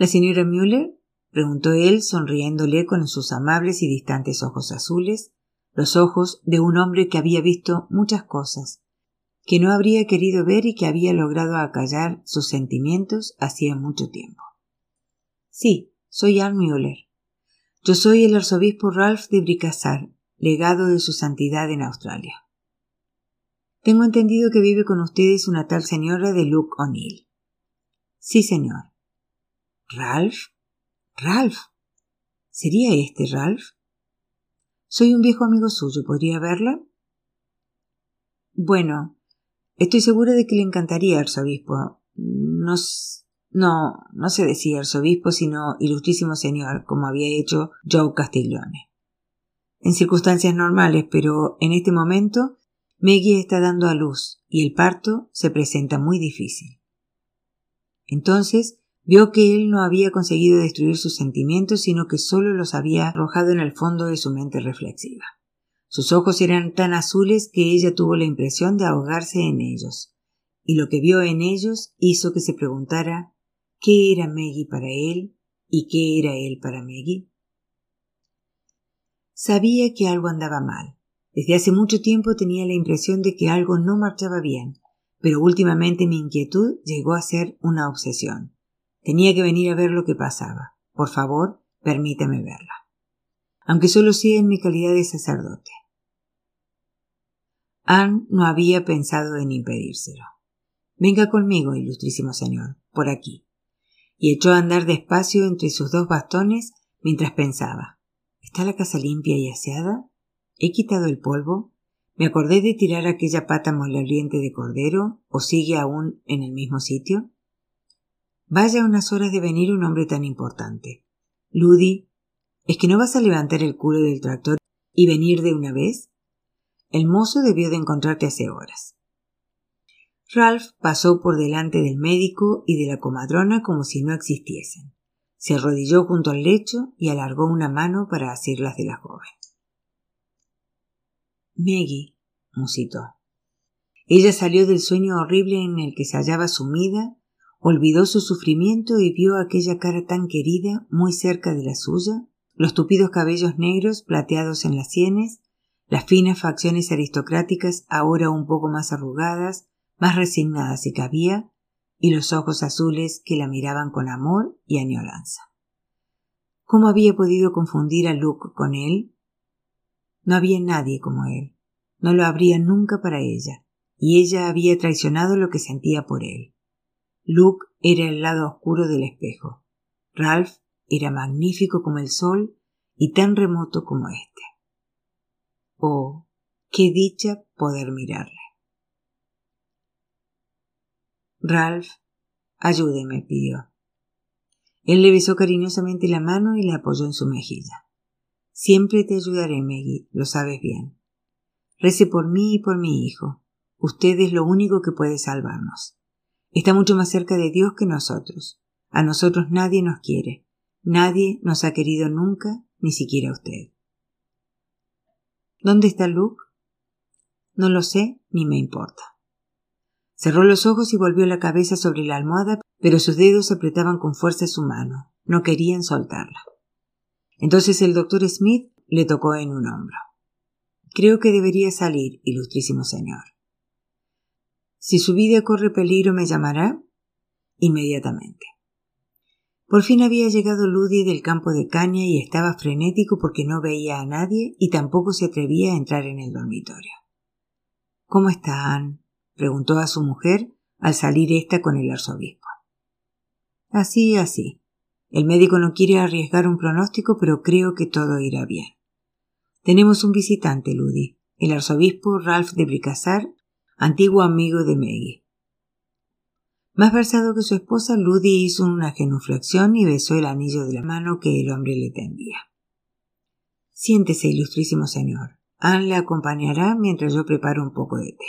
¿La señora Müller? preguntó él, sonriéndole con sus amables y distantes ojos azules, los ojos de un hombre que había visto muchas cosas, que no habría querido ver y que había logrado acallar sus sentimientos hacía mucho tiempo. Sí, soy Ann Müller. Yo soy el arzobispo Ralph de Bricassar, legado de su santidad en Australia. Tengo entendido que vive con ustedes una tal señora de Luke O'Neill. Sí, señor. Ralph. Ralph. ¿Sería este Ralph? Soy un viejo amigo suyo. ¿Podría verla? Bueno, estoy segura de que le encantaría, arzobispo. No, no, no se decía arzobispo, sino ilustrísimo señor, como había hecho Joe Castiglione. En circunstancias normales, pero en este momento Maggie está dando a luz y el parto se presenta muy difícil. Entonces vio que él no había conseguido destruir sus sentimientos, sino que solo los había arrojado en el fondo de su mente reflexiva. Sus ojos eran tan azules que ella tuvo la impresión de ahogarse en ellos, y lo que vio en ellos hizo que se preguntara qué era Maggie para él y qué era él para Maggie. Sabía que algo andaba mal, desde hace mucho tiempo tenía la impresión de que algo no marchaba bien, pero últimamente mi inquietud llegó a ser una obsesión. Tenía que venir a ver lo que pasaba. Por favor, permítame verla. Aunque solo sea en mi calidad de sacerdote. Anne no había pensado en impedírselo. Venga conmigo, ilustrísimo señor, por aquí. Y echó a andar despacio entre sus dos bastones mientras pensaba. ¿Está la casa limpia y aseada? ¿He quitado el polvo? ¿Me acordé de tirar aquella pata moloriente de cordero? ¿O sigue aún en el mismo sitio? Vaya unas horas de venir un hombre tan importante. Ludy, ¿es que no vas a levantar el culo del tractor y venir de una vez? El mozo debió de encontrarte hace horas. Ralph pasó por delante del médico y de la comadrona como si no existiesen. Se arrodilló junto al lecho y alargó una mano para asirlas de la joven. Maggie, musitó. Ella salió del sueño horrible en el que se hallaba sumida, olvidó su sufrimiento y vio aquella cara tan querida muy cerca de la suya, los tupidos cabellos negros plateados en las sienes, las finas facciones aristocráticas ahora un poco más arrugadas, más resignadas si cabía, y los ojos azules que la miraban con amor y añoranza. ¿Cómo había podido confundir a Luke con él? No había nadie como él. No lo habría nunca para ella, y ella había traicionado lo que sentía por él. Luke era el lado oscuro del espejo. Ralph era magnífico como el sol y tan remoto como éste. Oh, qué dicha poder mirarle. Ralph, ayúdeme, pidió. Él le besó cariñosamente la mano y la apoyó en su mejilla. Siempre te ayudaré, Maggie, lo sabes bien. Rece por mí y por mi hijo. Usted es lo único que puede salvarnos. Está mucho más cerca de Dios que nosotros. A nosotros nadie nos quiere. Nadie nos ha querido nunca, ni siquiera usted. ¿Dónde está Luke? No lo sé, ni me importa. Cerró los ojos y volvió la cabeza sobre la almohada, pero sus dedos apretaban con fuerza su mano. No querían soltarla. Entonces el doctor Smith le tocó en un hombro. Creo que debería salir, ilustrísimo señor. Si su vida corre peligro, me llamará inmediatamente. Por fin había llegado Ludy del campo de caña y estaba frenético porque no veía a nadie y tampoco se atrevía a entrar en el dormitorio. ¿Cómo están? preguntó a su mujer al salir ésta con el arzobispo. Así, así, el médico no quiere arriesgar un pronóstico, pero creo que todo irá bien. Tenemos un visitante, Ludy, el arzobispo Ralph de Bricassar, antiguo amigo de Maggie. Más versado que su esposa, Ludy hizo una genuflexión y besó el anillo de la mano que el hombre le tendía. Siéntese, ilustrísimo señor. Anne le acompañará mientras yo preparo un poco de té.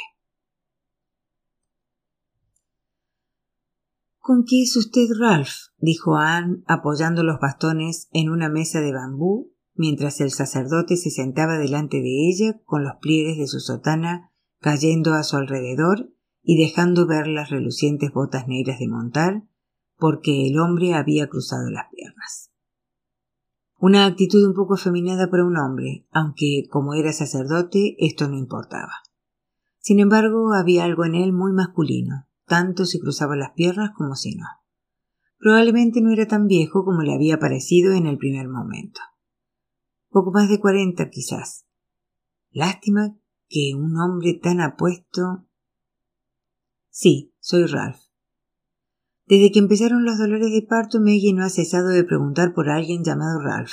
¿Con qué es usted, Ralph? dijo Anne, apoyando los bastones en una mesa de bambú, mientras el sacerdote se sentaba delante de ella con los pliegues de su sotana cayendo a su alrededor y dejando ver las relucientes botas negras de montar, porque el hombre había cruzado las piernas. Una actitud un poco afeminada para un hombre, aunque como era sacerdote esto no importaba. Sin embargo, había algo en él muy masculino, tanto si cruzaba las piernas como si no. Probablemente no era tan viejo como le había parecido en el primer momento. Poco más de cuarenta, quizás. Lástima que un hombre tan apuesto. Sí, soy Ralph. Desde que empezaron los dolores de parto, Maggie no ha cesado de preguntar por alguien llamado Ralph.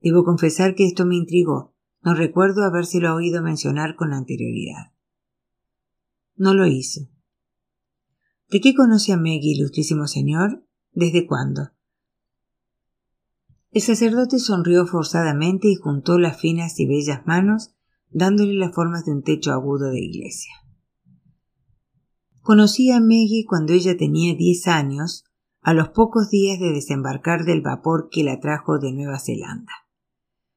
Debo confesar que esto me intrigó. No recuerdo habérselo oído mencionar con anterioridad. No lo hizo. ¿De qué conoce a Maggie, ilustrísimo señor? ¿Desde cuándo? El sacerdote sonrió forzadamente y juntó las finas y bellas manos, dándole las formas de un techo agudo de iglesia. Conocí a Maggie cuando ella tenía diez años, a los pocos días de desembarcar del vapor que la trajo de Nueva Zelanda.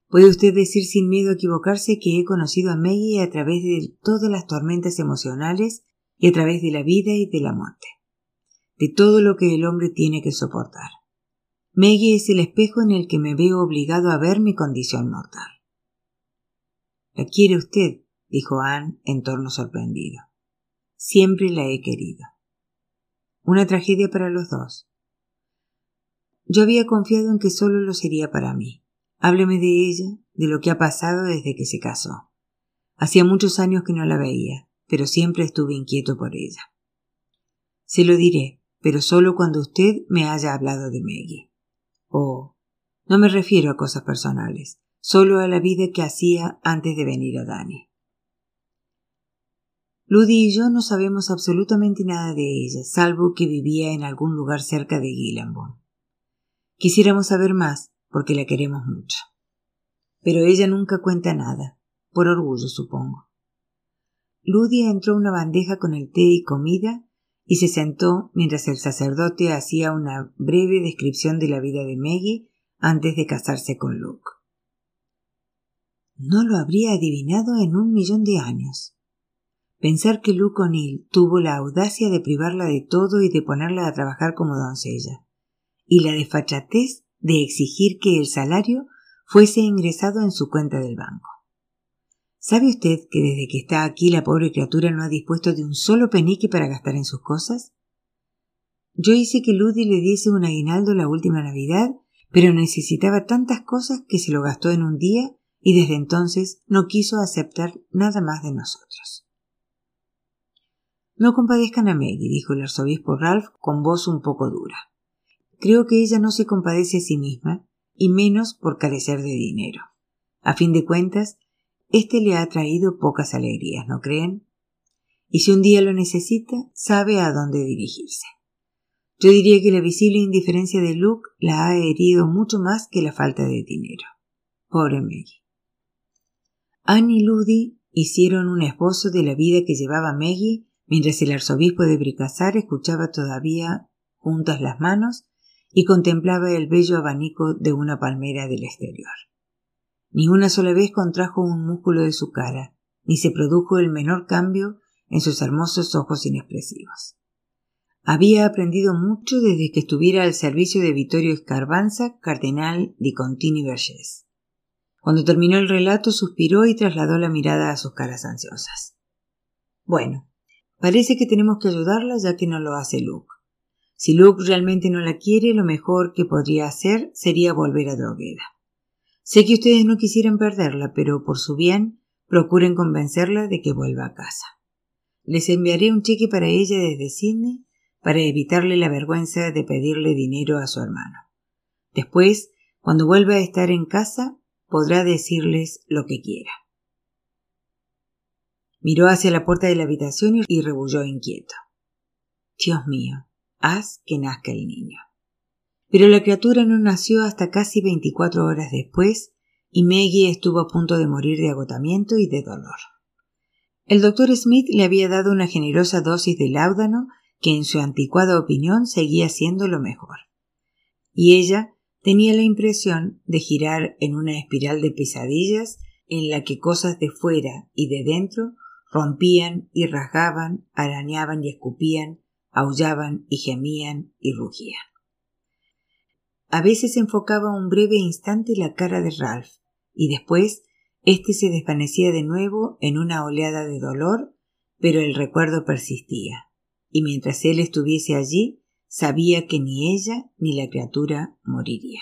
Puede usted decir sin miedo a equivocarse que he conocido a Maggie a través de todas las tormentas emocionales y a través de la vida y de la muerte de todo lo que el hombre tiene que soportar. Maggie es el espejo en el que me veo obligado a ver mi condición mortal. ¿La quiere usted? dijo Anne en torno sorprendido. Siempre la he querido. Una tragedia para los dos. Yo había confiado en que solo lo sería para mí. Hábleme de ella, de lo que ha pasado desde que se casó. Hacía muchos años que no la veía, pero siempre estuve inquieto por ella. Se lo diré, pero solo cuando usted me haya hablado de Maggie. Oh, no me refiero a cosas personales, solo a la vida que hacía antes de venir a Dani. Ludy y yo no sabemos absolutamente nada de ella, salvo que vivía en algún lugar cerca de Gillenbourne. Quisiéramos saber más, porque la queremos mucho. Pero ella nunca cuenta nada, por orgullo supongo. Ludy entró una bandeja con el té y comida y se sentó mientras el sacerdote hacía una breve descripción de la vida de Maggie antes de casarse con Luke. No lo habría adivinado en un millón de años. Pensar que Luke O'Neill tuvo la audacia de privarla de todo y de ponerla a trabajar como doncella, y la desfachatez de exigir que el salario fuese ingresado en su cuenta del banco. ¿Sabe usted que desde que está aquí la pobre criatura no ha dispuesto de un solo penique para gastar en sus cosas? Yo hice que Ludy le diese un aguinaldo la última Navidad, pero necesitaba tantas cosas que se lo gastó en un día y desde entonces no quiso aceptar nada más de nosotros. No compadezcan a Maggie, dijo el arzobispo Ralph con voz un poco dura. Creo que ella no se compadece a sí misma, y menos por carecer de dinero. A fin de cuentas, este le ha traído pocas alegrías, ¿no creen? Y si un día lo necesita, sabe a dónde dirigirse. Yo diría que la visible indiferencia de Luke la ha herido mucho más que la falta de dinero. Pobre Maggie. Anne y Ludy hicieron un esbozo de la vida que llevaba Maggie mientras el arzobispo de Bricassar escuchaba todavía juntas las manos y contemplaba el bello abanico de una palmera del exterior. Ni una sola vez contrajo un músculo de su cara, ni se produjo el menor cambio en sus hermosos ojos inexpresivos. Había aprendido mucho desde que estuviera al servicio de Vittorio Escarbanza, cardenal di Contini Vergés. Cuando terminó el relato suspiró y trasladó la mirada a sus caras ansiosas. Bueno, parece que tenemos que ayudarla ya que no lo hace Luke. Si Luke realmente no la quiere, lo mejor que podría hacer sería volver a Drogueda. Sé que ustedes no quisieran perderla, pero por su bien, procuren convencerla de que vuelva a casa. Les enviaré un cheque para ella desde Sydney para evitarle la vergüenza de pedirle dinero a su hermano. Después, cuando vuelva a estar en casa, podrá decirles lo que quiera. Miró hacia la puerta de la habitación y rebulló inquieto. Dios mío, haz que nazca el niño. Pero la criatura no nació hasta casi veinticuatro horas después y Maggie estuvo a punto de morir de agotamiento y de dolor. El doctor Smith le había dado una generosa dosis de láudano que en su anticuada opinión seguía siendo lo mejor. Y ella tenía la impresión de girar en una espiral de pesadillas en la que cosas de fuera y de dentro rompían y rasgaban, arañaban y escupían, aullaban y gemían y rugían. A veces enfocaba un breve instante la cara de Ralph, y después éste se desvanecía de nuevo en una oleada de dolor, pero el recuerdo persistía, y mientras él estuviese allí, sabía que ni ella ni la criatura moriría.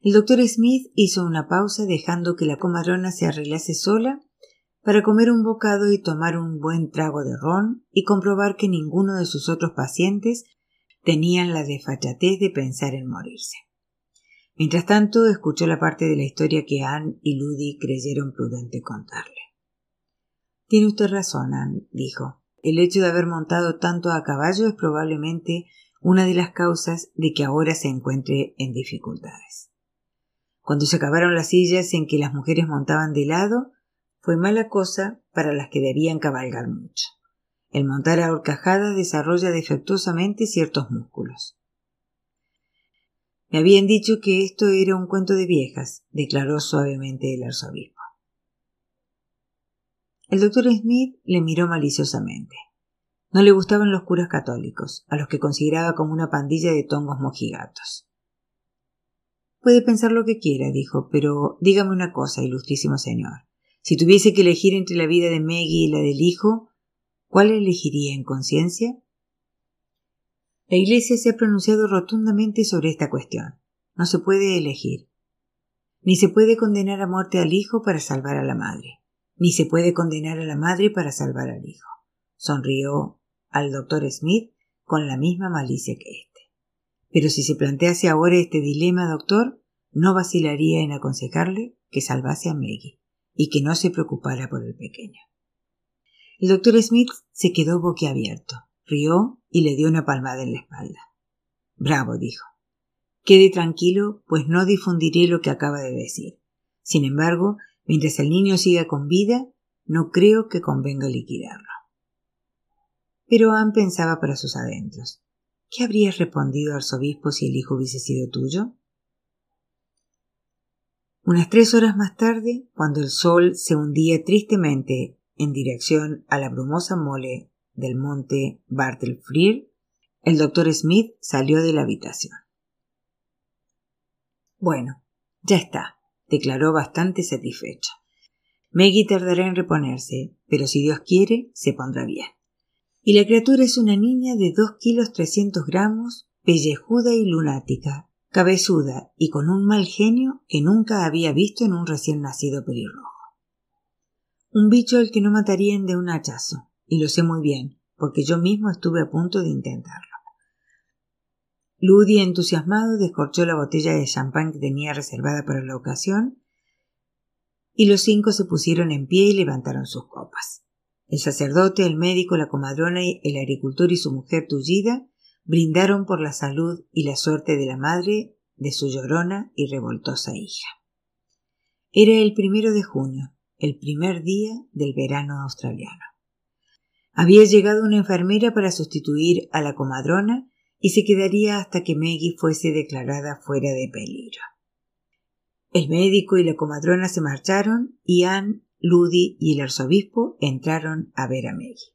El doctor Smith hizo una pausa dejando que la comadrona se arreglase sola para comer un bocado y tomar un buen trago de ron y comprobar que ninguno de sus otros pacientes tenían la desfachatez de pensar en morirse. Mientras tanto, escuchó la parte de la historia que Anne y Ludy creyeron prudente contarle. Tiene usted razón, Anne, dijo. El hecho de haber montado tanto a caballo es probablemente una de las causas de que ahora se encuentre en dificultades. Cuando se acabaron las sillas en que las mujeres montaban de lado, fue mala cosa para las que debían cabalgar mucho. El montar a horcajadas desarrolla defectuosamente ciertos músculos. Me habían dicho que esto era un cuento de viejas, declaró suavemente el arzobispo. El doctor Smith le miró maliciosamente. No le gustaban los curas católicos, a los que consideraba como una pandilla de tongos mojigatos. Puede pensar lo que quiera, dijo, pero dígame una cosa, ilustrísimo señor. Si tuviese que elegir entre la vida de Maggie y la del hijo, ¿cuál elegiría en conciencia? La Iglesia se ha pronunciado rotundamente sobre esta cuestión. No se puede elegir. Ni se puede condenar a muerte al hijo para salvar a la madre, ni se puede condenar a la madre para salvar al hijo. Sonrió al doctor Smith con la misma malicia que éste. Pero si se plantease ahora este dilema, doctor, no vacilaría en aconsejarle que salvase a Maggie y que no se preocupara por el pequeño. El doctor Smith se quedó boquiabierto, rió y le dio una palmada en la espalda. Bravo, dijo. Quede tranquilo, pues no difundiré lo que acaba de decir. Sin embargo, mientras el niño siga con vida, no creo que convenga liquidarlo. Pero Anne pensaba para sus adentros. ¿Qué habrías respondido arzobispo si el hijo hubiese sido tuyo? Unas tres horas más tarde, cuando el sol se hundía tristemente en dirección a la brumosa mole del monte Bartelfrier, el doctor Smith salió de la habitación. Bueno, ya está, declaró bastante satisfecho. Maggie tardará en reponerse, pero si Dios quiere, se pondrá bien. Y la criatura es una niña de dos kilos trescientos gramos, pellejuda y lunática, cabezuda y con un mal genio que nunca había visto en un recién nacido pelirrojo. Un bicho al que no matarían de un hachazo, y lo sé muy bien, porque yo mismo estuve a punto de intentarlo. Ludy, entusiasmado, descorchó la botella de champán que tenía reservada para la ocasión, y los cinco se pusieron en pie y levantaron sus copas. El sacerdote, el médico, la comadrona, el agricultor y su mujer tullida brindaron por la salud y la suerte de la madre de su llorona y revoltosa hija. Era el primero de junio, el primer día del verano australiano. Había llegado una enfermera para sustituir a la comadrona y se quedaría hasta que Maggie fuese declarada fuera de peligro. El médico y la comadrona se marcharon y Anne, Ludy y el arzobispo entraron a ver a Maggie.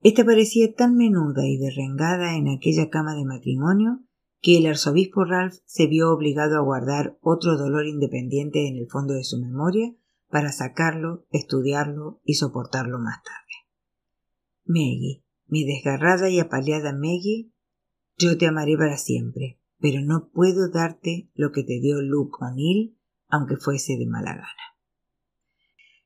Esta parecía tan menuda y derrengada en aquella cama de matrimonio que el arzobispo Ralph se vio obligado a guardar otro dolor independiente en el fondo de su memoria para sacarlo, estudiarlo y soportarlo más tarde. Maggie, mi desgarrada y apaleada Maggie, yo te amaré para siempre, pero no puedo darte lo que te dio Luke O'Neill, aunque fuese de mala gana.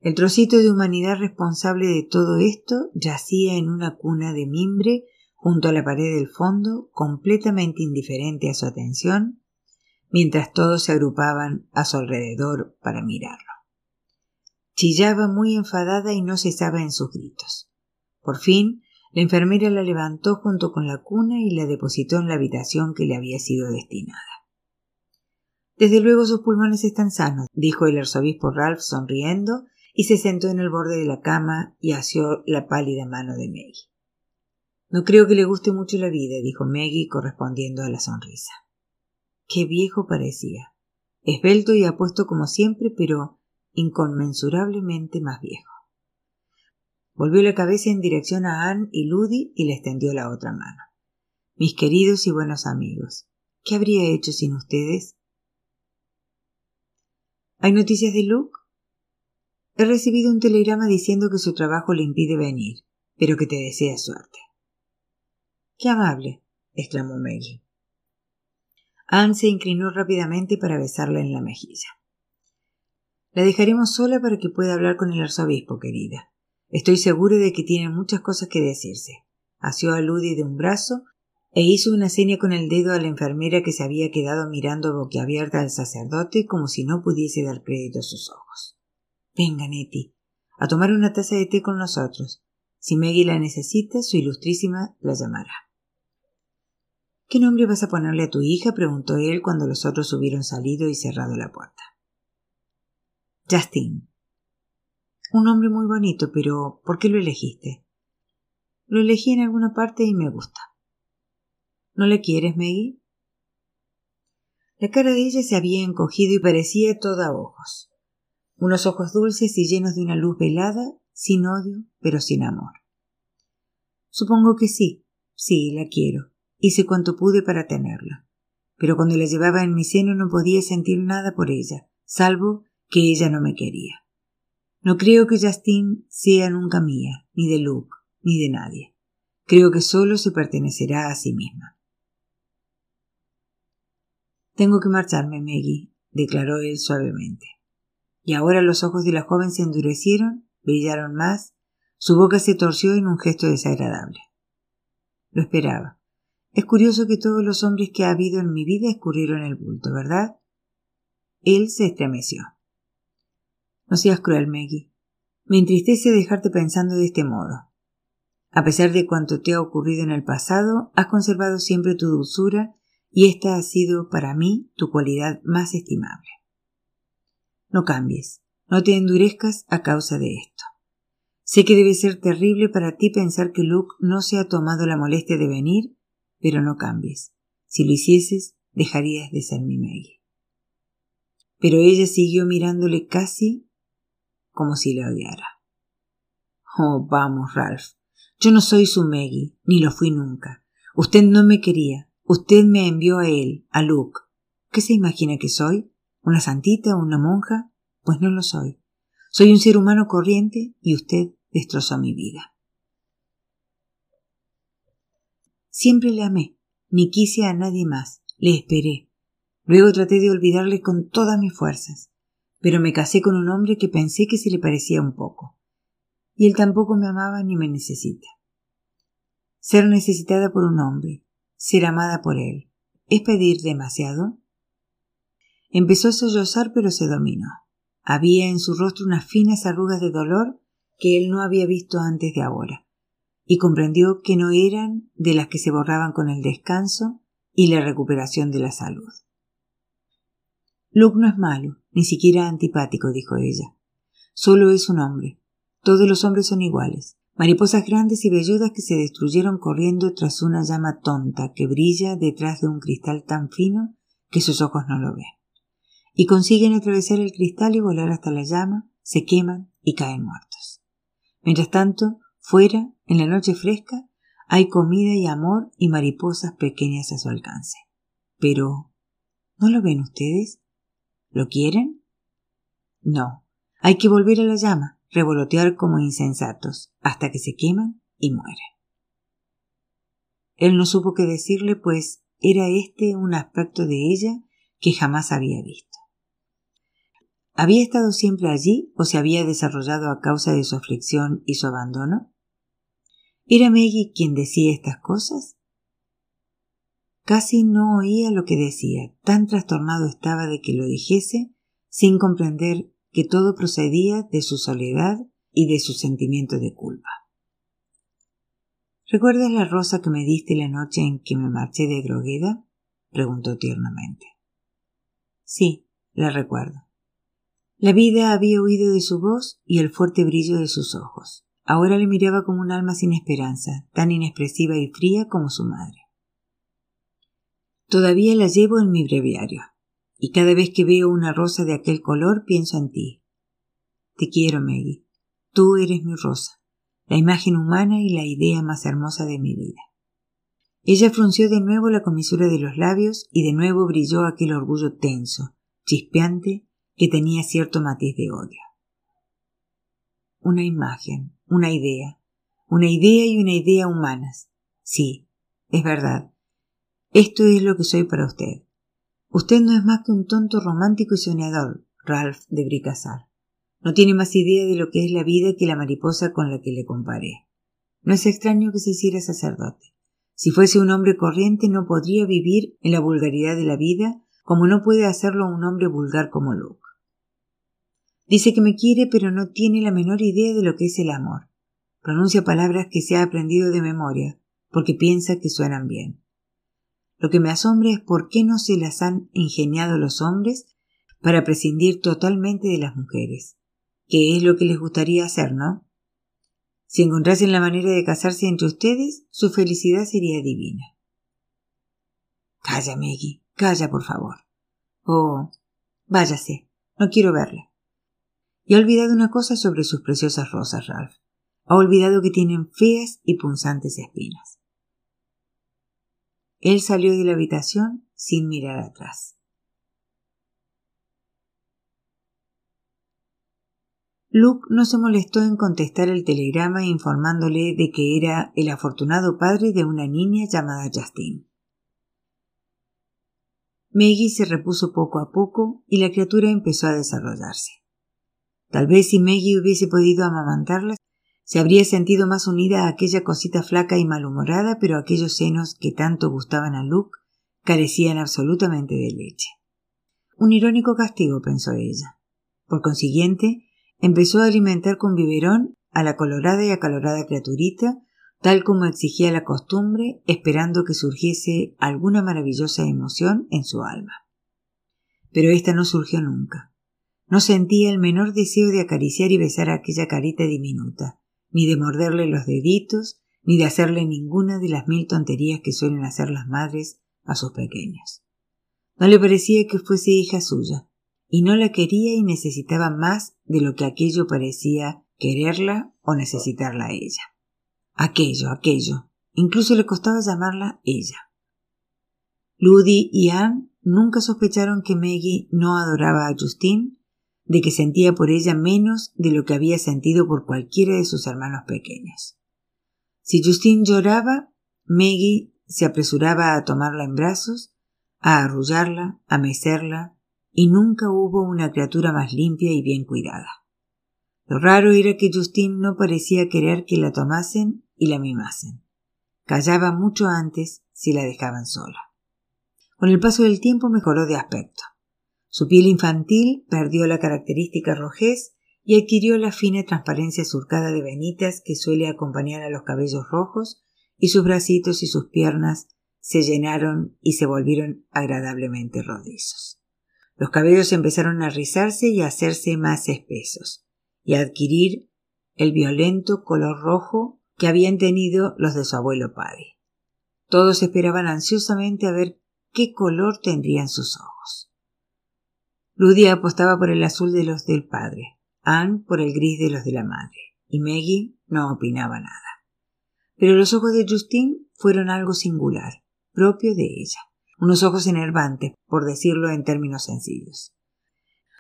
El trocito de humanidad responsable de todo esto yacía en una cuna de mimbre junto a la pared del fondo, completamente indiferente a su atención, mientras todos se agrupaban a su alrededor para mirarlo. Chillaba muy enfadada y no cesaba en sus gritos. Por fin, la enfermera la levantó junto con la cuna y la depositó en la habitación que le había sido destinada. Desde luego sus pulmones están sanos, dijo el arzobispo Ralph sonriendo y se sentó en el borde de la cama y asió la pálida mano de Maggie. No creo que le guste mucho la vida, dijo Maggie correspondiendo a la sonrisa. Qué viejo parecía. Esbelto y apuesto como siempre, pero inconmensurablemente más viejo. Volvió la cabeza en dirección a Anne y Ludy y le extendió la otra mano. Mis queridos y buenos amigos, ¿Qué habría hecho sin ustedes? ¿Hay noticias de Luke? He recibido un telegrama diciendo que su trabajo le impide venir, pero que te desea suerte. Qué amable, exclamó Maggie. Anne se inclinó rápidamente para besarla en la mejilla. La dejaremos sola para que pueda hablar con el arzobispo, querida. Estoy seguro de que tiene muchas cosas que decirse. Asió a Ludy de un brazo e hizo una seña con el dedo a la enfermera que se había quedado mirando boquiabierta al sacerdote como si no pudiese dar crédito a sus ojos. Venga, Nettie, a tomar una taza de té con nosotros. Si Maggie la necesita, su ilustrísima la llamará. ¿Qué nombre vas a ponerle a tu hija? preguntó él cuando los otros hubieron salido y cerrado la puerta. Justin. Un nombre muy bonito, pero ¿por qué lo elegiste? Lo elegí en alguna parte y me gusta. ¿No le quieres, Maggie? La cara de ella se había encogido y parecía toda ojos unos ojos dulces y llenos de una luz velada, sin odio, pero sin amor. Supongo que sí, sí, la quiero. Hice cuanto pude para tenerla. Pero cuando la llevaba en mi seno no podía sentir nada por ella, salvo que ella no me quería. No creo que Justin sea nunca mía, ni de Luke, ni de nadie. Creo que solo se pertenecerá a sí misma. Tengo que marcharme, Maggie, declaró él suavemente y ahora los ojos de la joven se endurecieron, brillaron más, su boca se torció en un gesto desagradable. Lo esperaba. Es curioso que todos los hombres que ha habido en mi vida escurrieron el bulto, ¿verdad? Él se estremeció. No seas cruel, Maggie. Me entristece dejarte pensando de este modo. A pesar de cuanto te ha ocurrido en el pasado, has conservado siempre tu dulzura y esta ha sido para mí tu cualidad más estimable. No cambies, no te endurezcas a causa de esto. Sé que debe ser terrible para ti pensar que Luke no se ha tomado la molestia de venir, pero no cambies. Si lo hicieses, dejarías de ser mi Maggie. Pero ella siguió mirándole casi como si la odiara. Oh, vamos, Ralph. Yo no soy su Maggie, ni lo fui nunca. Usted no me quería. Usted me envió a él, a Luke. ¿Qué se imagina que soy? ¿Una santita o una monja? Pues no lo soy. Soy un ser humano corriente y usted destrozó mi vida. Siempre le amé, ni quise a nadie más, le esperé. Luego traté de olvidarle con todas mis fuerzas, pero me casé con un hombre que pensé que se le parecía un poco. Y él tampoco me amaba ni me necesita. Ser necesitada por un hombre, ser amada por él, ¿es pedir demasiado? Empezó a sollozar pero se dominó. Había en su rostro unas finas arrugas de dolor que él no había visto antes de ahora, y comprendió que no eran de las que se borraban con el descanso y la recuperación de la salud. Luke no es malo, ni siquiera antipático, dijo ella. Solo es un hombre. Todos los hombres son iguales, mariposas grandes y velludas que se destruyeron corriendo tras una llama tonta que brilla detrás de un cristal tan fino que sus ojos no lo ven y consiguen atravesar el cristal y volar hasta la llama, se queman y caen muertos. Mientras tanto, fuera, en la noche fresca, hay comida y amor y mariposas pequeñas a su alcance. Pero, ¿no lo ven ustedes? ¿Lo quieren? No. Hay que volver a la llama, revolotear como insensatos, hasta que se queman y mueren. Él no supo qué decirle, pues era este un aspecto de ella que jamás había visto. ¿Había estado siempre allí o se había desarrollado a causa de su aflicción y su abandono? ¿Era Maggie quien decía estas cosas? Casi no oía lo que decía, tan trastornado estaba de que lo dijese, sin comprender que todo procedía de su soledad y de su sentimiento de culpa. ¿Recuerdas la rosa que me diste la noche en que me marché de Drogueda? preguntó tiernamente. Sí, la recuerdo. La vida había huido de su voz y el fuerte brillo de sus ojos. Ahora le miraba como un alma sin esperanza, tan inexpresiva y fría como su madre. Todavía la llevo en mi breviario, y cada vez que veo una rosa de aquel color pienso en ti. Te quiero, Maggie. Tú eres mi rosa, la imagen humana y la idea más hermosa de mi vida. Ella frunció de nuevo la comisura de los labios y de nuevo brilló aquel orgullo tenso, chispeante, que tenía cierto matiz de odio. Una imagen, una idea, una idea y una idea humanas. Sí, es verdad. Esto es lo que soy para usted. Usted no es más que un tonto romántico y soñador, Ralph de Bricassar. No tiene más idea de lo que es la vida que la mariposa con la que le comparé. No es extraño que se hiciera sacerdote. Si fuese un hombre corriente no podría vivir en la vulgaridad de la vida como no puede hacerlo un hombre vulgar como Luke. Dice que me quiere pero no tiene la menor idea de lo que es el amor. Pronuncia palabras que se ha aprendido de memoria porque piensa que suenan bien. Lo que me asombra es por qué no se las han ingeniado los hombres para prescindir totalmente de las mujeres, que es lo que les gustaría hacer, ¿no? Si encontrasen la manera de casarse entre ustedes, su felicidad sería divina. Calla, Maggie, calla, por favor. Oh, váyase, no quiero verla. Y ha olvidado una cosa sobre sus preciosas rosas, Ralph. Ha olvidado que tienen feas y punzantes espinas. Él salió de la habitación sin mirar atrás. Luke no se molestó en contestar el telegrama informándole de que era el afortunado padre de una niña llamada Justine. Maggie se repuso poco a poco y la criatura empezó a desarrollarse. Tal vez si Maggie hubiese podido amamantarla, se habría sentido más unida a aquella cosita flaca y malhumorada, pero aquellos senos que tanto gustaban a Luke carecían absolutamente de leche. Un irónico castigo, pensó ella. Por consiguiente, Empezó a alimentar con biberón a la colorada y acalorada criaturita, tal como exigía la costumbre, esperando que surgiese alguna maravillosa emoción en su alma. Pero ésta no surgió nunca. No sentía el menor deseo de acariciar y besar a aquella carita diminuta, ni de morderle los deditos, ni de hacerle ninguna de las mil tonterías que suelen hacer las madres a sus pequeños. No le parecía que fuese hija suya, y no la quería y necesitaba más de lo que aquello parecía quererla o necesitarla a ella. Aquello, aquello. Incluso le costaba llamarla ella. Ludy y Anne nunca sospecharon que Maggie no adoraba a Justine, de que sentía por ella menos de lo que había sentido por cualquiera de sus hermanos pequeños. Si Justine lloraba, Maggie se apresuraba a tomarla en brazos, a arrullarla, a mecerla, y nunca hubo una criatura más limpia y bien cuidada. Lo raro era que Justine no parecía querer que la tomasen y la mimasen. Callaba mucho antes si la dejaban sola. Con el paso del tiempo mejoró de aspecto. Su piel infantil perdió la característica rojez y adquirió la fina transparencia surcada de venitas que suele acompañar a los cabellos rojos, y sus bracitos y sus piernas se llenaron y se volvieron agradablemente rodizos. Los cabellos empezaron a rizarse y a hacerse más espesos, y a adquirir el violento color rojo que habían tenido los de su abuelo Paddy. Todos esperaban ansiosamente a ver qué color tendrían sus ojos. Ludia apostaba por el azul de los del padre, Anne por el gris de los de la madre, y Maggie no opinaba nada. Pero los ojos de Justine fueron algo singular, propio de ella unos ojos enervantes, por decirlo en términos sencillos.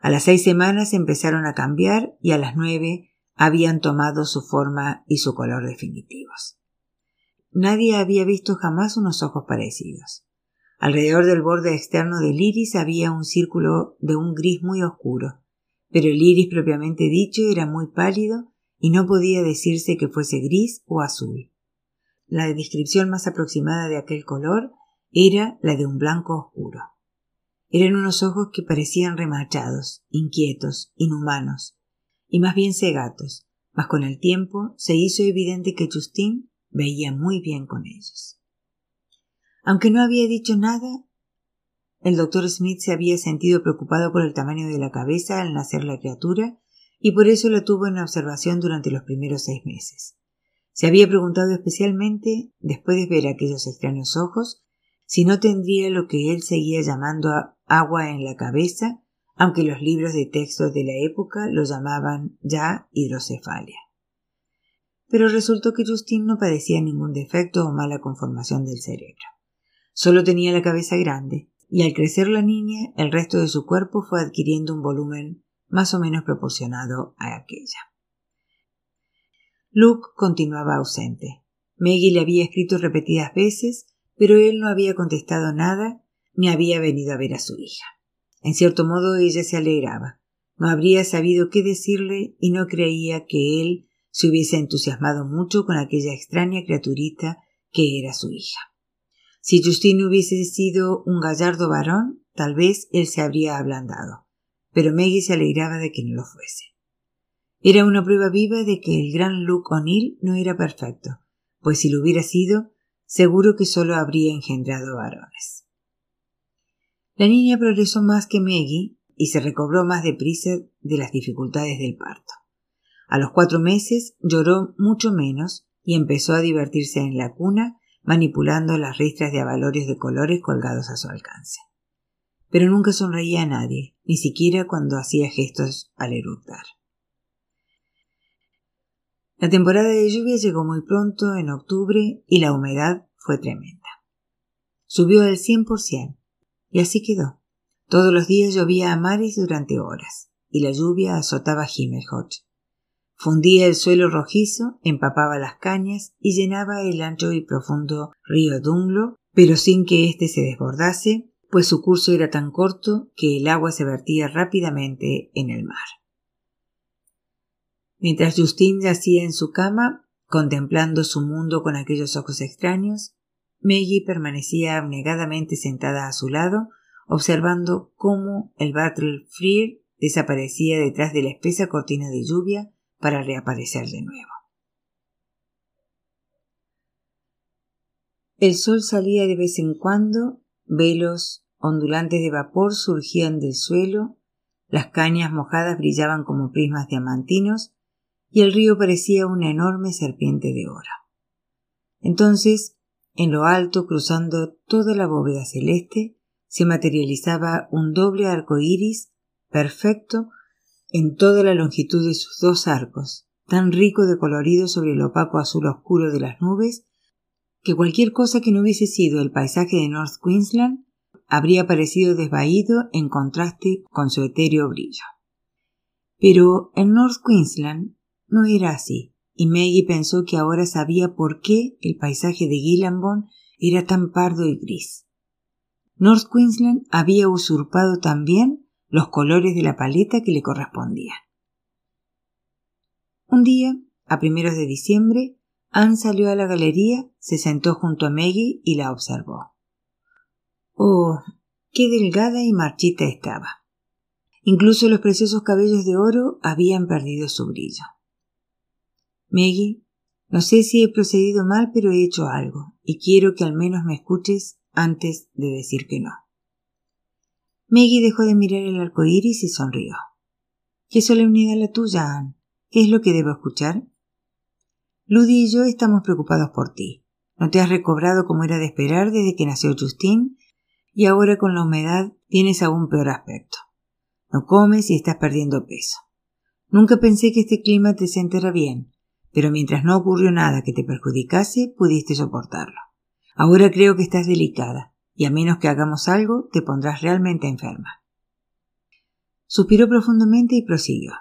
A las seis semanas empezaron a cambiar y a las nueve habían tomado su forma y su color definitivos. Nadie había visto jamás unos ojos parecidos. Alrededor del borde externo del iris había un círculo de un gris muy oscuro, pero el iris propiamente dicho era muy pálido y no podía decirse que fuese gris o azul. La descripción más aproximada de aquel color era la de un blanco oscuro. Eran unos ojos que parecían remachados, inquietos, inhumanos, y más bien cegatos, mas con el tiempo se hizo evidente que Justin veía muy bien con ellos. Aunque no había dicho nada, el doctor Smith se había sentido preocupado por el tamaño de la cabeza al nacer la criatura y por eso la tuvo en observación durante los primeros seis meses. Se había preguntado especialmente, después de ver aquellos extraños ojos, si no tendría lo que él seguía llamando agua en la cabeza, aunque los libros de texto de la época lo llamaban ya hidrocefalia. pero resultó que Justin no padecía ningún defecto o mala conformación del cerebro. Solo tenía la cabeza grande, y al crecer la niña, el resto de su cuerpo fue adquiriendo un volumen más o menos proporcionado a aquella. Luke continuaba ausente. Maggie le había escrito repetidas veces, pero él no había contestado nada ni había venido a ver a su hija. En cierto modo ella se alegraba. No habría sabido qué decirle y no creía que él se hubiese entusiasmado mucho con aquella extraña criaturita que era su hija. Si Justin hubiese sido un gallardo varón, tal vez él se habría ablandado, pero Maggie se alegraba de que no lo fuese. Era una prueba viva de que el gran Luke O'Neill no era perfecto, pues si lo hubiera sido, seguro que solo habría engendrado varones. La niña progresó más que Maggie y se recobró más deprisa de las dificultades del parto. A los cuatro meses lloró mucho menos y empezó a divertirse en la cuna manipulando las ristras de avalorios de colores colgados a su alcance. Pero nunca sonreía a nadie, ni siquiera cuando hacía gestos al eructar. La temporada de lluvia llegó muy pronto, en octubre, y la humedad fue tremenda. Subió al cien por cien, y así quedó. Todos los días llovía a mares durante horas, y la lluvia azotaba Himmelhoch. Fundía el suelo rojizo, empapaba las cañas y llenaba el ancho y profundo río Dunlo, pero sin que éste se desbordase, pues su curso era tan corto que el agua se vertía rápidamente en el mar. Mientras Justin yacía en su cama, contemplando su mundo con aquellos ojos extraños, Maggie permanecía abnegadamente sentada a su lado, observando cómo el Battle Freer desaparecía detrás de la espesa cortina de lluvia para reaparecer de nuevo. El sol salía de vez en cuando, velos ondulantes de vapor surgían del suelo, las cañas mojadas brillaban como prismas diamantinos y el río parecía una enorme serpiente de oro. Entonces, en lo alto, cruzando toda la bóveda celeste, se materializaba un doble arco iris perfecto en toda la longitud de sus dos arcos, tan rico de colorido sobre el opaco azul oscuro de las nubes, que cualquier cosa que no hubiese sido el paisaje de North Queensland habría parecido desvaído en contraste con su etéreo brillo. Pero en North Queensland no era así, y Maggie pensó que ahora sabía por qué el paisaje de Gillanbon era tan pardo y gris. North Queensland había usurpado también los colores de la paleta que le correspondían. Un día, a primeros de diciembre, Anne salió a la galería, se sentó junto a Maggie y la observó. Oh, qué delgada y marchita estaba. Incluso los preciosos cabellos de oro habían perdido su brillo. Maggie, no sé si he procedido mal, pero he hecho algo, y quiero que al menos me escuches antes de decir que no. Maggie dejó de mirar el arco iris y sonrió. Qué solemnidad la tuya, Anne. ¿Qué es lo que debo escuchar? Ludy y yo estamos preocupados por ti. No te has recobrado como era de esperar desde que nació Justin, y ahora con la humedad tienes aún peor aspecto. No comes y estás perdiendo peso. Nunca pensé que este clima te sentara bien, pero mientras no ocurrió nada que te perjudicase, pudiste soportarlo. Ahora creo que estás delicada, y a menos que hagamos algo, te pondrás realmente enferma. Suspiró profundamente y prosiguió.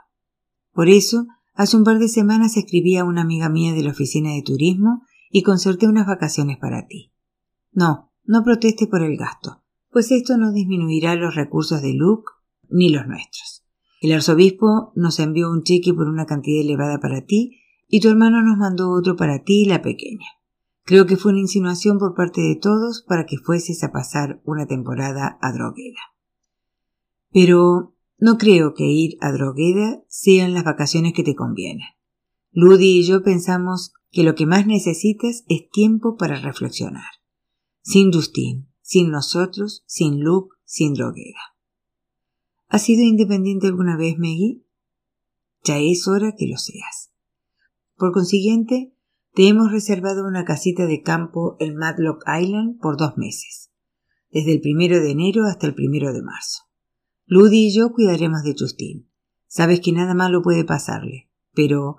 Por eso, hace un par de semanas escribí a una amiga mía de la oficina de turismo y concerté unas vacaciones para ti. No, no proteste por el gasto, pues esto no disminuirá los recursos de Luke ni los nuestros. El arzobispo nos envió un cheque por una cantidad elevada para ti y tu hermano nos mandó otro para ti y la pequeña. Creo que fue una insinuación por parte de todos para que fueses a pasar una temporada a Drogueda. Pero no creo que ir a Drogueda sean las vacaciones que te convienen. Ludy y yo pensamos que lo que más necesitas es tiempo para reflexionar. Sin Justin, sin nosotros, sin Luke, sin Drogueda. ¿Has sido independiente alguna vez, Maggie? Ya es hora que lo seas. Por consiguiente, te hemos reservado una casita de campo en Madlock Island por dos meses, desde el primero de enero hasta el primero de marzo. Ludy y yo cuidaremos de Justin. Sabes que nada malo puede pasarle, pero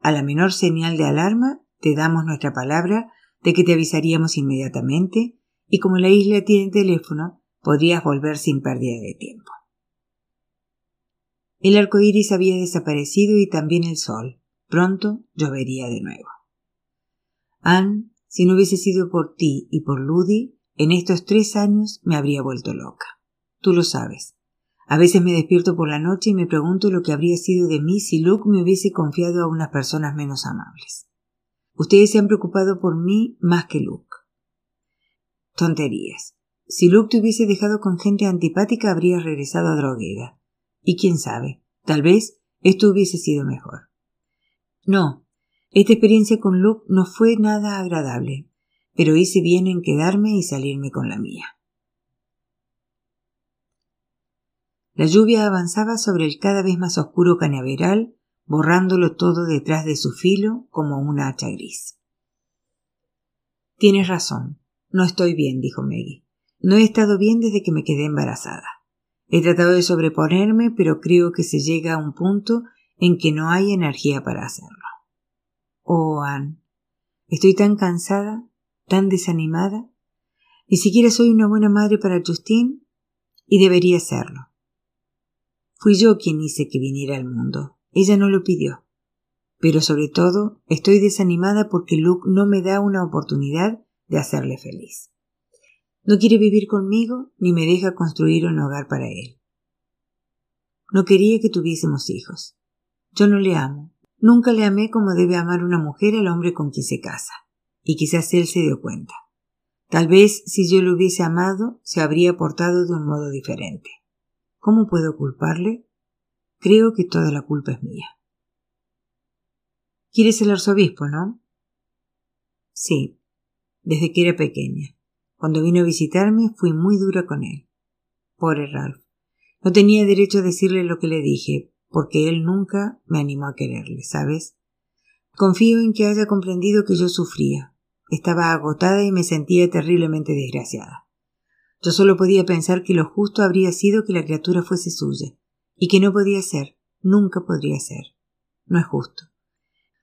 a la menor señal de alarma, te damos nuestra palabra de que te avisaríamos inmediatamente y como la isla tiene teléfono, podrías volver sin pérdida de tiempo. El arco iris había desaparecido y también el sol. Pronto llovería de nuevo. Anne, si no hubiese sido por ti y por Ludy, en estos tres años me habría vuelto loca. Tú lo sabes. A veces me despierto por la noche y me pregunto lo que habría sido de mí si Luke me hubiese confiado a unas personas menos amables. Ustedes se han preocupado por mí más que Luke. Tonterías. Si Luke te hubiese dejado con gente antipática, habría regresado a Drogueda. Y quién sabe, tal vez esto hubiese sido mejor. No, esta experiencia con Luke no fue nada agradable, pero hice bien en quedarme y salirme con la mía. La lluvia avanzaba sobre el cada vez más oscuro cañaveral, borrándolo todo detrás de su filo como una hacha gris. Tienes razón. No estoy bien, dijo Maggie. No he estado bien desde que me quedé embarazada. He tratado de sobreponerme, pero creo que se llega a un punto en que no hay energía para hacerlo. Oh, Anne, estoy tan cansada, tan desanimada. Ni siquiera soy una buena madre para Justine y debería serlo. Fui yo quien hice que viniera al mundo. Ella no lo pidió. Pero sobre todo, estoy desanimada porque Luke no me da una oportunidad de hacerle feliz. No quiere vivir conmigo ni me deja construir un hogar para él. No quería que tuviésemos hijos. Yo no le amo. Nunca le amé como debe amar una mujer al hombre con quien se casa. Y quizás él se dio cuenta. Tal vez si yo lo hubiese amado, se habría portado de un modo diferente. ¿Cómo puedo culparle? Creo que toda la culpa es mía. ¿Quieres el arzobispo, no? Sí, desde que era pequeña. Cuando vino a visitarme fui muy dura con él. Pobre Ralph. No tenía derecho a decirle lo que le dije, porque él nunca me animó a quererle, ¿sabes? Confío en que haya comprendido que yo sufría. Estaba agotada y me sentía terriblemente desgraciada. Yo solo podía pensar que lo justo habría sido que la criatura fuese suya, y que no podía ser, nunca podría ser. No es justo.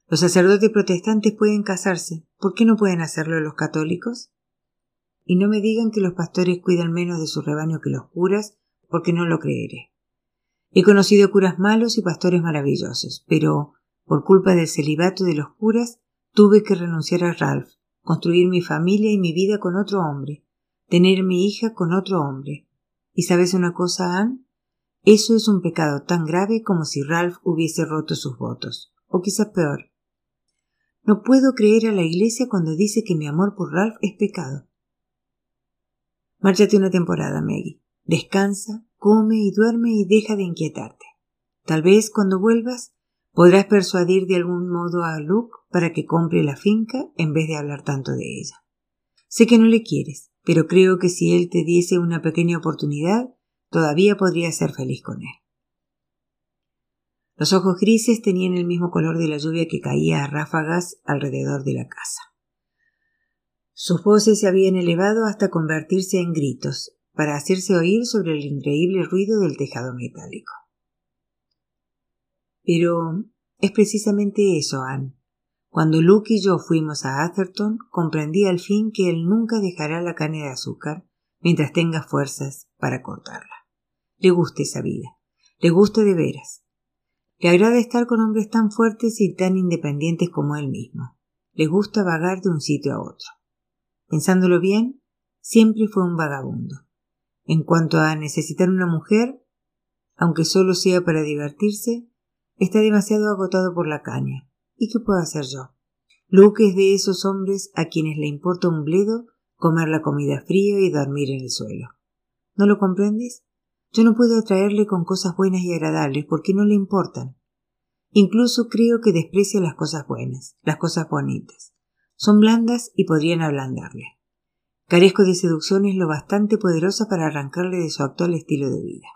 Los sacerdotes protestantes pueden casarse, ¿por qué no pueden hacerlo los católicos? Y no me digan que los pastores cuidan menos de su rebaño que los curas, porque no lo creeré. He conocido curas malos y pastores maravillosos, pero, por culpa del celibato de los curas, tuve que renunciar a Ralph, construir mi familia y mi vida con otro hombre, tener mi hija con otro hombre. ¿Y sabes una cosa, Anne? Eso es un pecado tan grave como si Ralph hubiese roto sus votos, o quizás peor. No puedo creer a la Iglesia cuando dice que mi amor por Ralph es pecado. Márchate una temporada, Maggie. Descansa, come y duerme y deja de inquietarte. Tal vez cuando vuelvas podrás persuadir de algún modo a Luke para que compre la finca en vez de hablar tanto de ella. Sé que no le quieres, pero creo que si él te diese una pequeña oportunidad, todavía podría ser feliz con él. Los ojos grises tenían el mismo color de la lluvia que caía a ráfagas alrededor de la casa. Sus voces se habían elevado hasta convertirse en gritos, para hacerse oír sobre el increíble ruido del tejado metálico. Pero es precisamente eso, Anne, cuando Luke y yo fuimos a Atherton, comprendí al fin que él nunca dejará la caña de azúcar mientras tenga fuerzas para cortarla. Le gusta esa vida. Le gusta de veras. Le agrada estar con hombres tan fuertes y tan independientes como él mismo. Le gusta vagar de un sitio a otro. Pensándolo bien, siempre fue un vagabundo. En cuanto a necesitar una mujer, aunque solo sea para divertirse, está demasiado agotado por la caña ¿Y qué puedo hacer yo? Luke es de esos hombres a quienes le importa un bledo comer la comida fría y dormir en el suelo. ¿No lo comprendes? Yo no puedo atraerle con cosas buenas y agradables porque no le importan. Incluso creo que desprecia las cosas buenas, las cosas bonitas. Son blandas y podrían ablandarle. Carezco de seducciones lo bastante poderosa para arrancarle de su actual estilo de vida.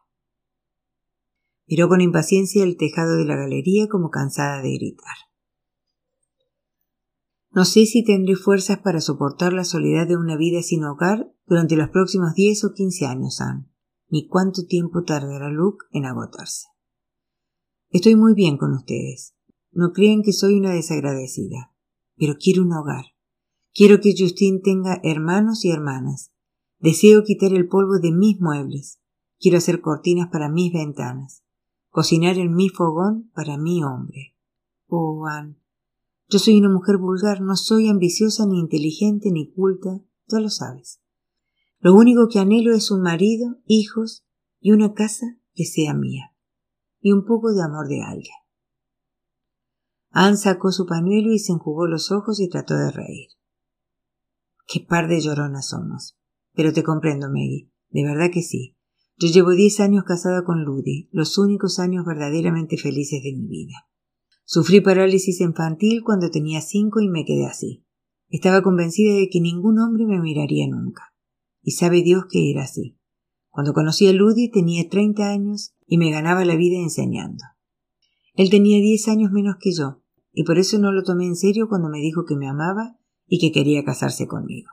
Miró con impaciencia el tejado de la galería como cansada de gritar. No sé si tendré fuerzas para soportar la soledad de una vida sin hogar durante los próximos diez o quince años, Anne, ni cuánto tiempo tardará Luke en agotarse. Estoy muy bien con ustedes. no crean que soy una desagradecida, pero quiero un hogar. Quiero que Justin tenga hermanos y hermanas. Deseo quitar el polvo de mis muebles. Quiero hacer cortinas para mis ventanas. Cocinar en mi fogón para mi hombre. Oh, Anne, yo soy una mujer vulgar, no soy ambiciosa, ni inteligente, ni culta, ya lo sabes. Lo único que anhelo es un marido, hijos y una casa que sea mía. Y un poco de amor de alguien. Anne sacó su pañuelo y se enjugó los ojos y trató de reír. Qué par de lloronas somos. Pero te comprendo, Maggie. De verdad que sí. Yo llevo diez años casada con Ludy, los únicos años verdaderamente felices de mi vida. Sufrí parálisis infantil cuando tenía cinco y me quedé así. Estaba convencida de que ningún hombre me miraría nunca. Y sabe Dios que era así. Cuando conocí a Ludi tenía treinta años y me ganaba la vida enseñando. Él tenía diez años menos que yo, y por eso no lo tomé en serio cuando me dijo que me amaba y que quería casarse conmigo.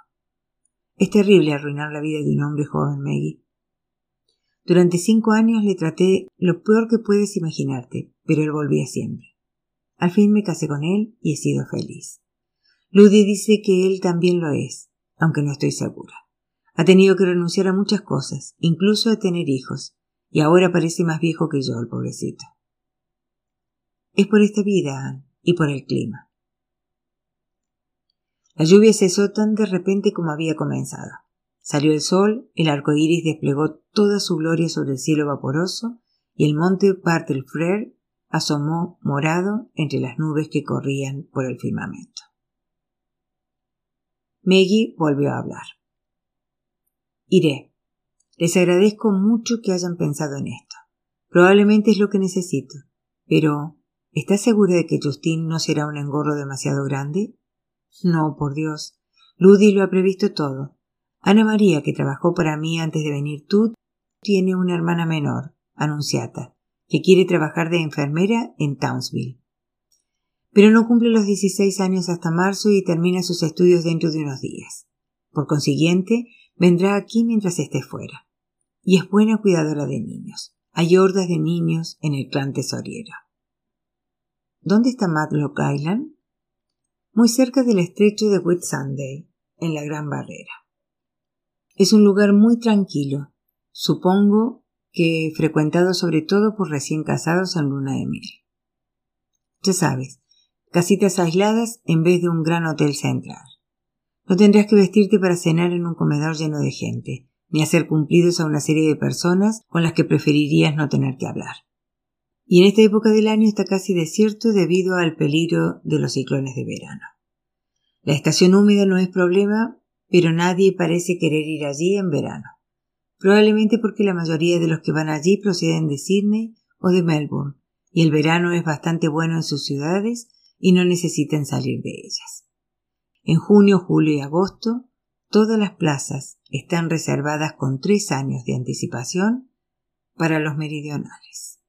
Es terrible arruinar la vida de un hombre joven, Maggie. Durante cinco años le traté lo peor que puedes imaginarte, pero él volvía siempre. Al fin me casé con él y he sido feliz. Ludy dice que él también lo es, aunque no estoy segura. Ha tenido que renunciar a muchas cosas, incluso a tener hijos, y ahora parece más viejo que yo, el pobrecito. Es por esta vida, Anne, y por el clima. La lluvia cesó tan de repente como había comenzado. Salió el sol, el arco iris desplegó toda su gloria sobre el cielo vaporoso, y el monte Partelfrere asomó morado entre las nubes que corrían por el firmamento. Maggie volvió a hablar. Iré. Les agradezco mucho que hayan pensado en esto. Probablemente es lo que necesito. Pero, ¿estás segura de que Justin no será un engorro demasiado grande? No, por Dios. Ludy lo ha previsto todo. Ana María, que trabajó para mí antes de venir tú, tiene una hermana menor, anunciata, que quiere trabajar de enfermera en Townsville. Pero no cumple los 16 años hasta marzo y termina sus estudios dentro de unos días. Por consiguiente, vendrá aquí mientras esté fuera. Y es buena cuidadora de niños. Hay hordas de niños en el clan tesoriero. ¿Dónde está Matlock Island? Muy cerca del estrecho de Whitsunday, en la Gran Barrera. Es un lugar muy tranquilo. Supongo que frecuentado sobre todo por recién casados en luna de miel. Ya sabes, casitas aisladas en vez de un gran hotel central. No tendrás que vestirte para cenar en un comedor lleno de gente, ni hacer cumplidos a una serie de personas con las que preferirías no tener que hablar. Y en esta época del año está casi desierto debido al peligro de los ciclones de verano. La estación húmeda no es problema, pero nadie parece querer ir allí en verano probablemente porque la mayoría de los que van allí proceden de Sydney o de Melbourne, y el verano es bastante bueno en sus ciudades y no necesitan salir de ellas. En junio, julio y agosto, todas las plazas están reservadas con tres años de anticipación para los meridionales.